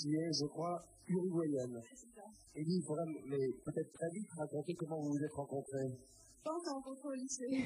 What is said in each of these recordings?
qui est, je crois, uruguayenne. Élie, il faudra mais peut-être très vite raconter comment vous vous êtes rencontrés. Pas encore au lycée.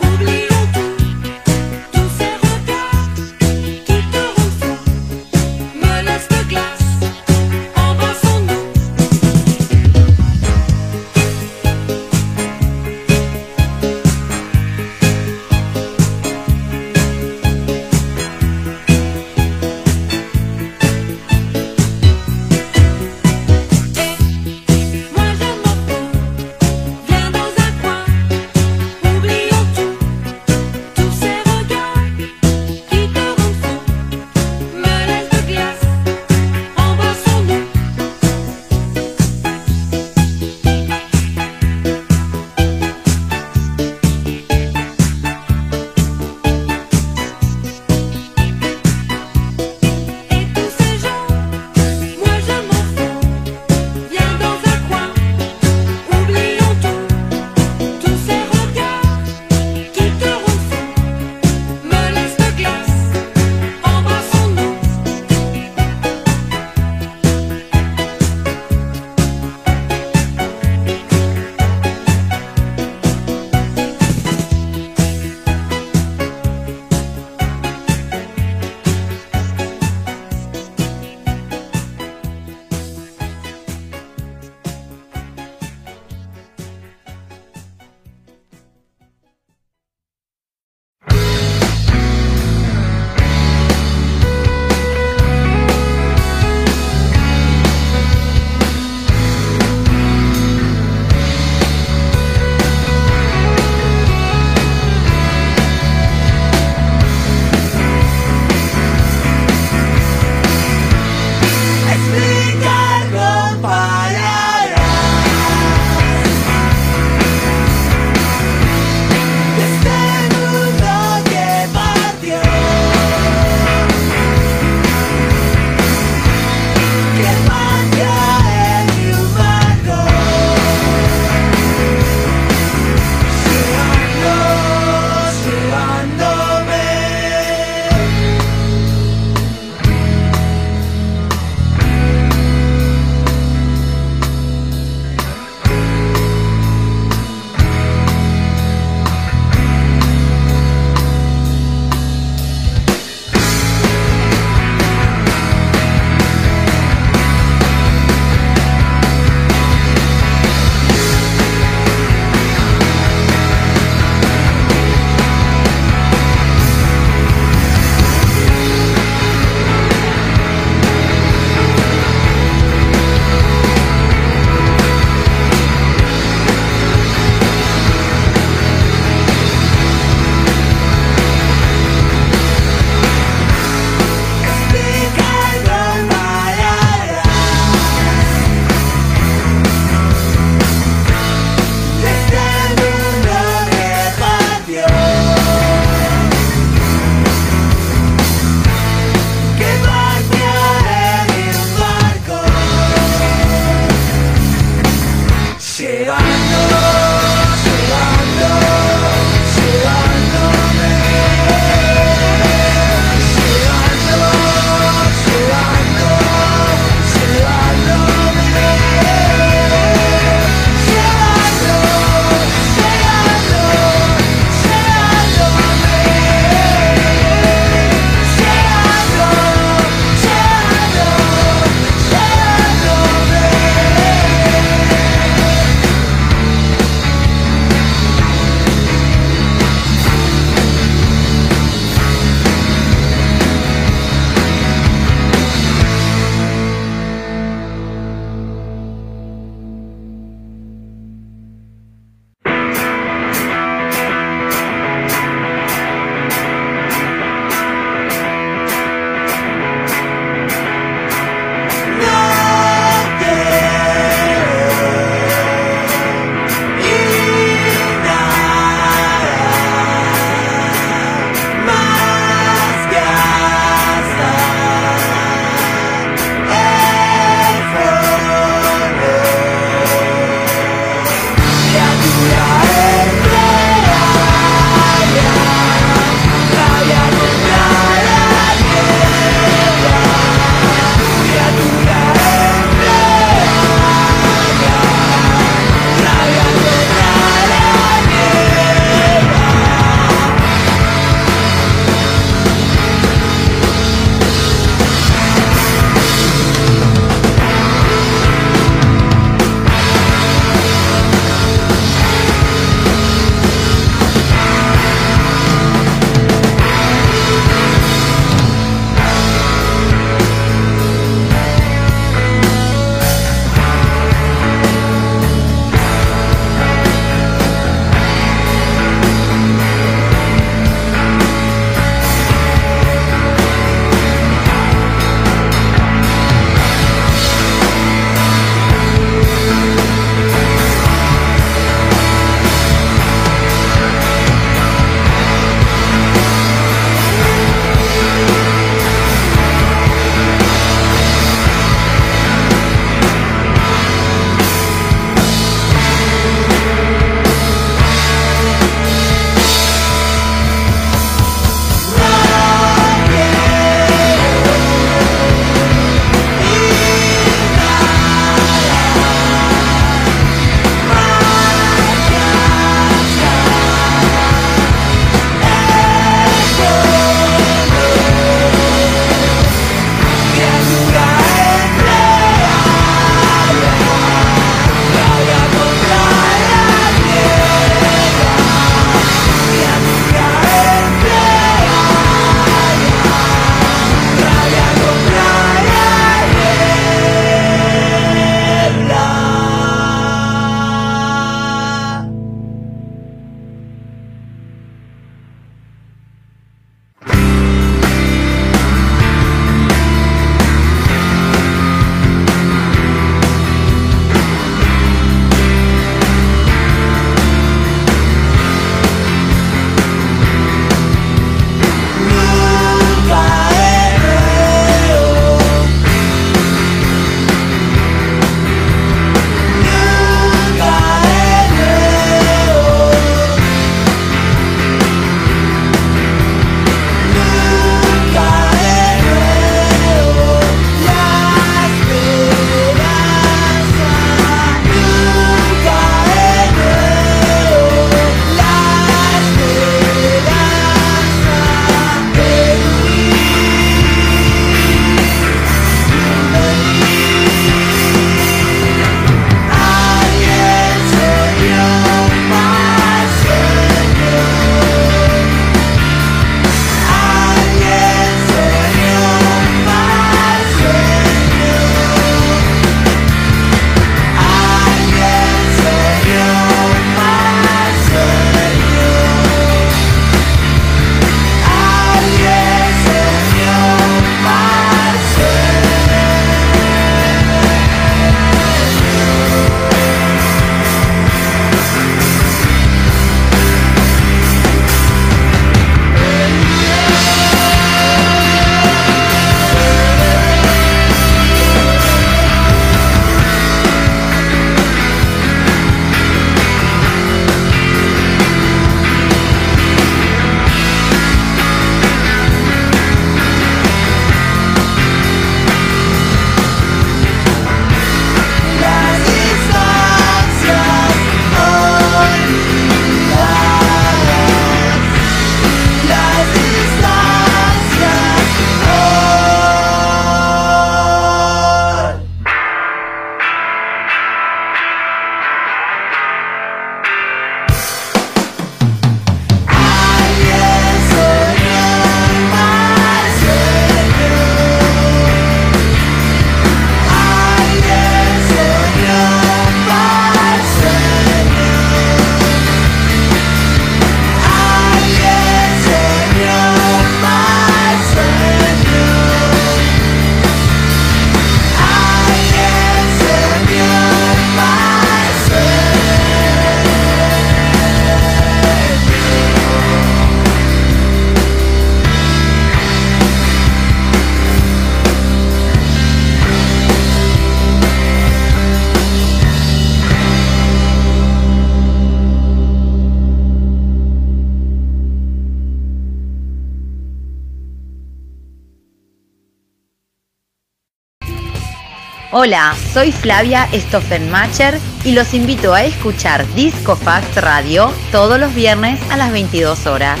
Hola, soy Flavia Stoffenmacher y los invito a escuchar Disco Fact Radio todos los viernes a las 22 horas.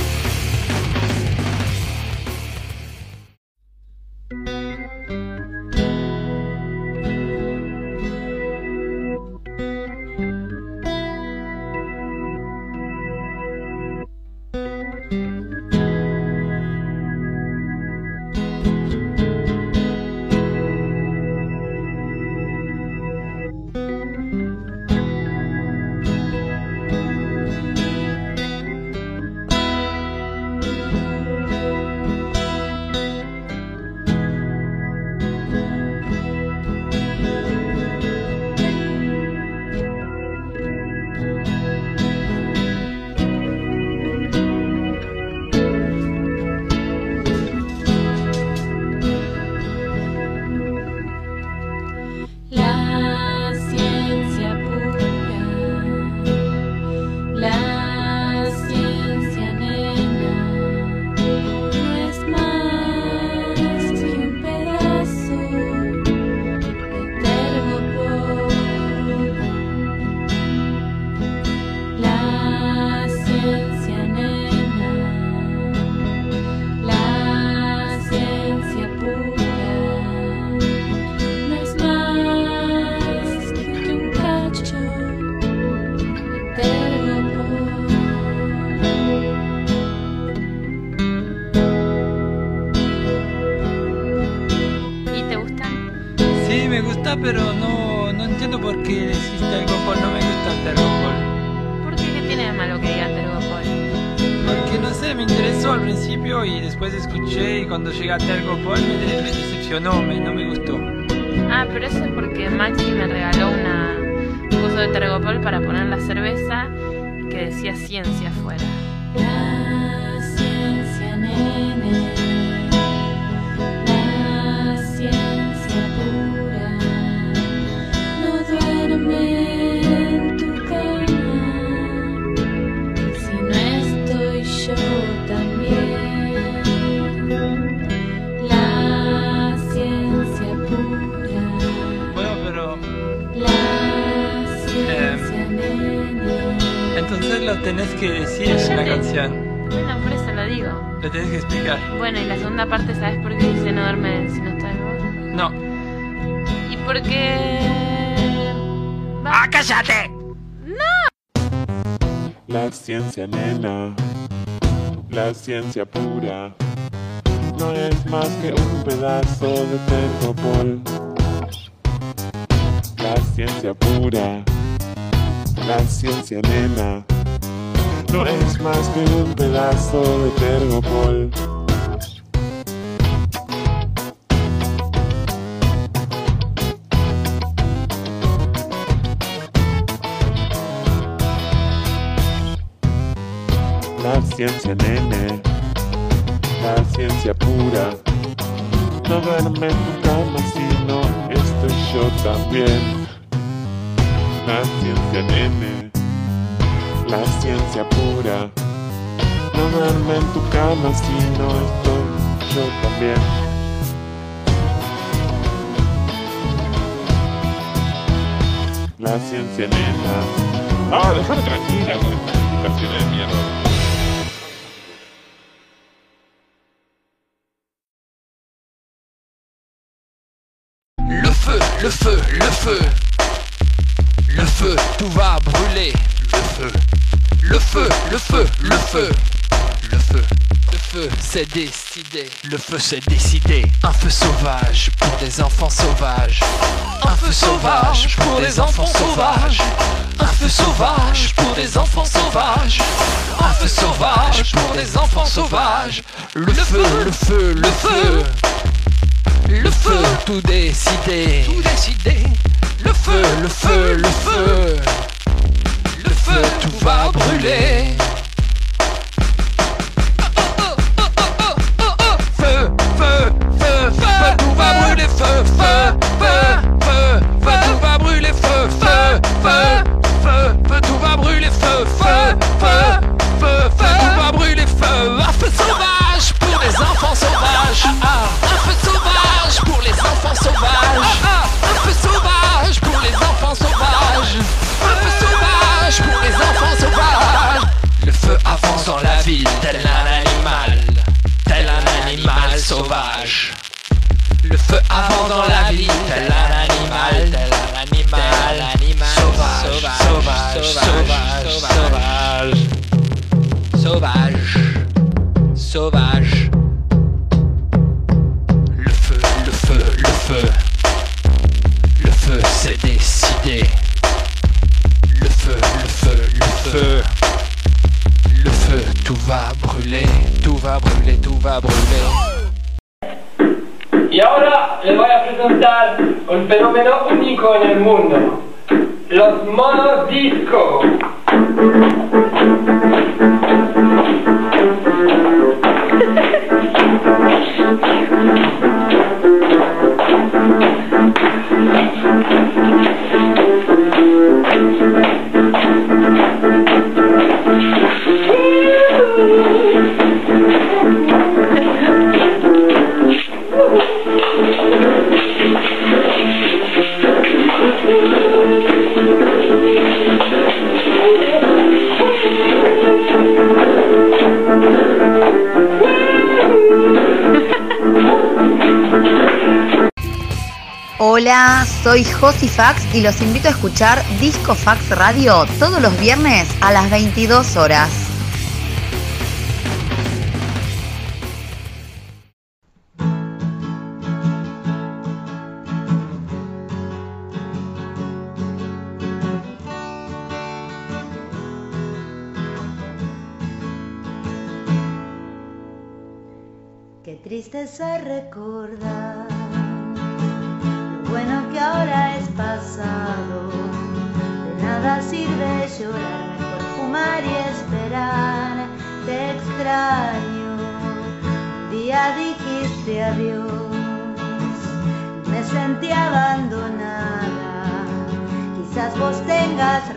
Lo tenés que decir en la canción. Bueno, por eso lo digo. Lo tenés que explicar. Bueno, y la segunda parte, ¿sabes por qué dice no duerme si no está en vos? No. Y porque... ¡Ah, cállate! La ciencia nena, la ciencia pura, no es más que un pedazo de tergopol. La ciencia pura, la ciencia nena, no es más que un pedazo de tergopol. La ciencia nene, la ciencia pura. No duerme en tu cama si no estoy yo también. La ciencia nene, la ciencia pura. No duerme en tu cama si no estoy yo también. La ciencia nena. Ah, déjame tranquila con estas explicaciones de mierda. Le feu, le feu, le feu. Le feu, tout va brûler. Le feu. Le feu, le feu, le feu. Le feu. Le feu, c'est décidé. Le feu, c'est décidé. Un feu sauvage pour des enfants sauvages. Un feu sauvage pour des enfants sauvages. Un feu sauvage pour des enfants sauvages. Un feu sauvage pour des enfants sauvages. Le feu, le feu, le feu. Le feu, tout décidé. Tout décidé. Le feu, le feu, le feu. Feu, tout va brûler. Feu, feu, feu, feu, tout va brûler. Feu, feu, feu, feu, feu, tout va brûler. Feu, feu, feu, Y ahora les voy a presentar un fenómeno único en el mundo, los monos soy Josifax y los invito a escuchar Disco Fax Radio todos los viernes a las 22 horas.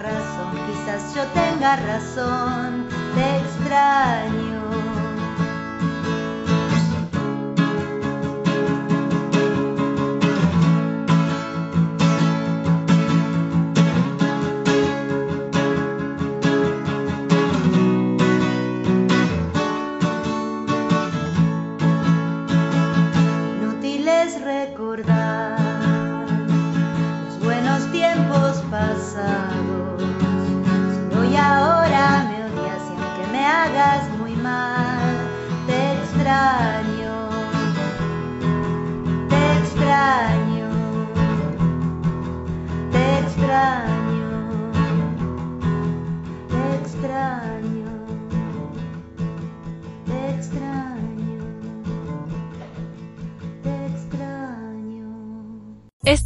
Razón, quizás yo tenga razón. Te extraño.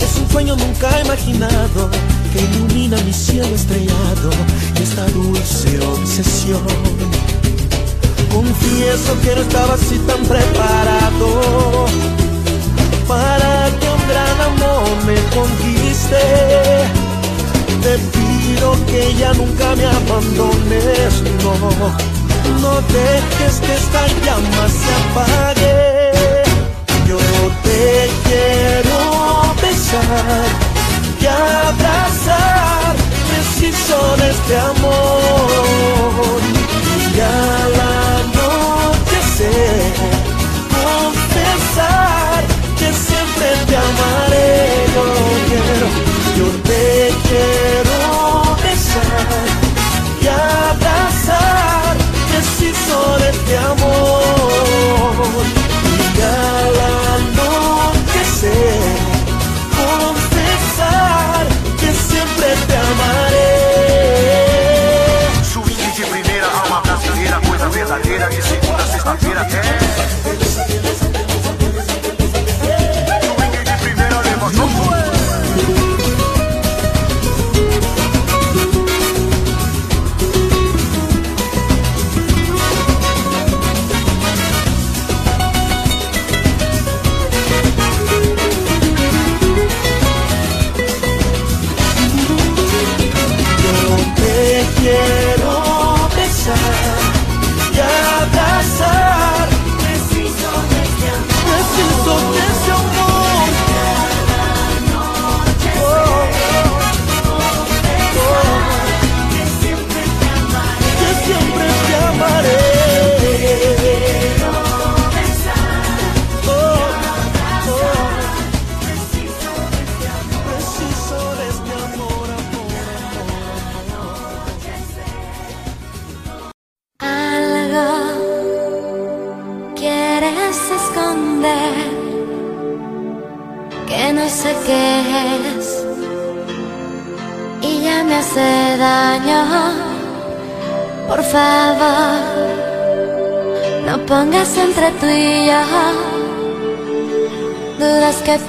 es un sueño nunca imaginado que ilumina mi cielo estrellado y esta dulce obsesión. Confieso que no estaba así tan preparado para que un gran amor me conquiste. Te pido que ya nunca me abandones, no, no dejes que esta llama se apague. Yo te quiero y abrazar. Preciso de este amor. Y al anochecer, confesar que siempre te amaré. Yo quiero, yo te quiero besar y abrazar. Preciso de este amor. Yeah.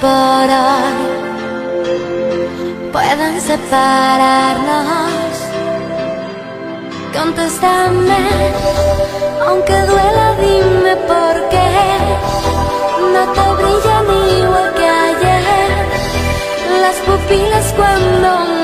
por hoy. Puedan separarnos. Contéstame, aunque duela, dime por qué. No te brillan igual que ayer. Las pupilas cuando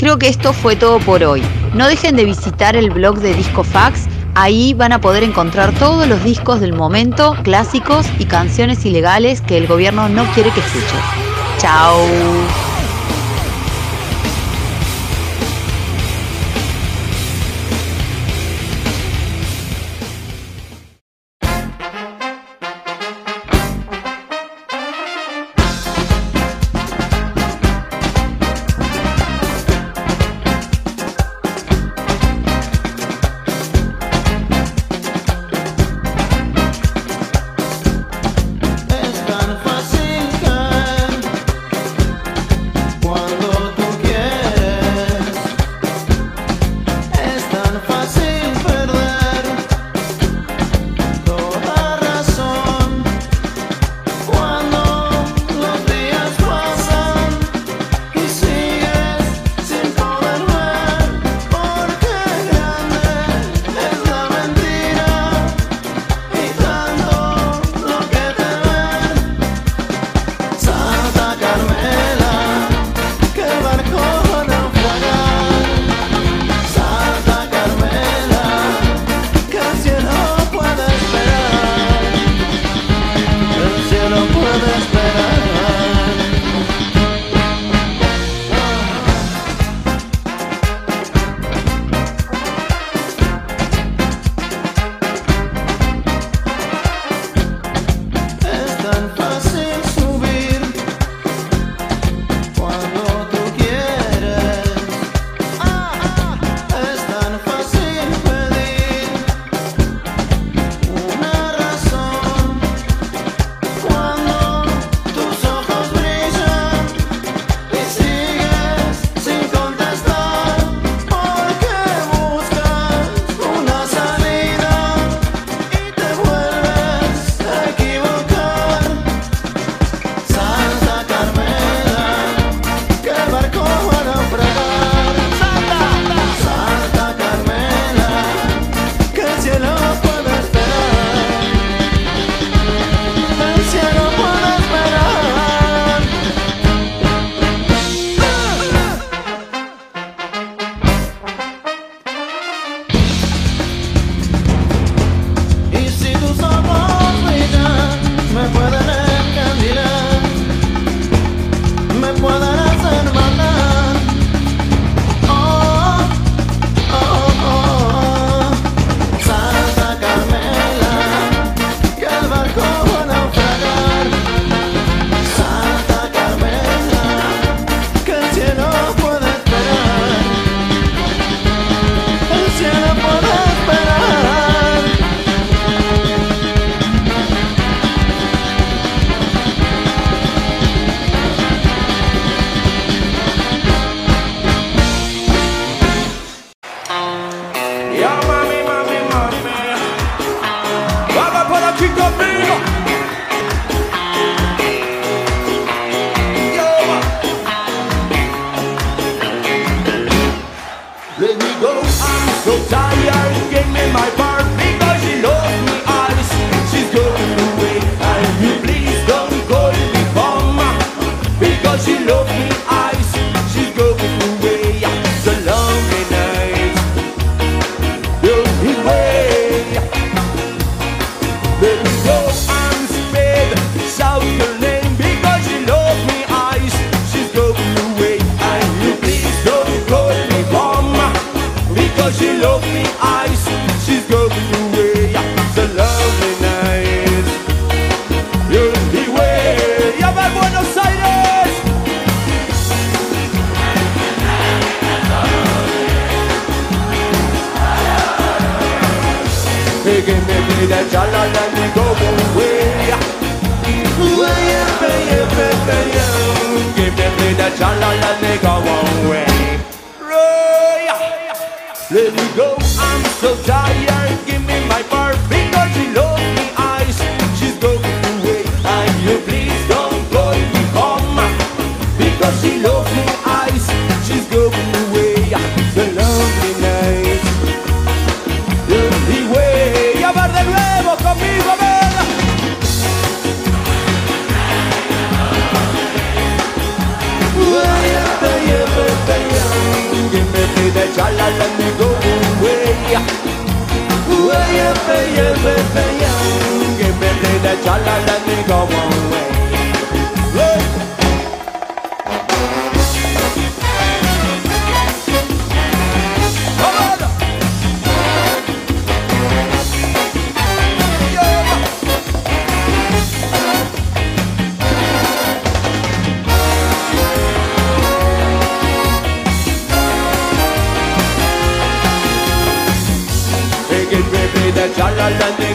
Creo que esto fue todo por hoy. No dejen de visitar el blog de Discofax. Ahí van a poder encontrar todos los discos del momento, clásicos y canciones ilegales que el gobierno no quiere que escuches. Chao. Let me go, I'm so tired, give me my part. let me go one way. me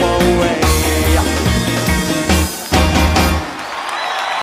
away.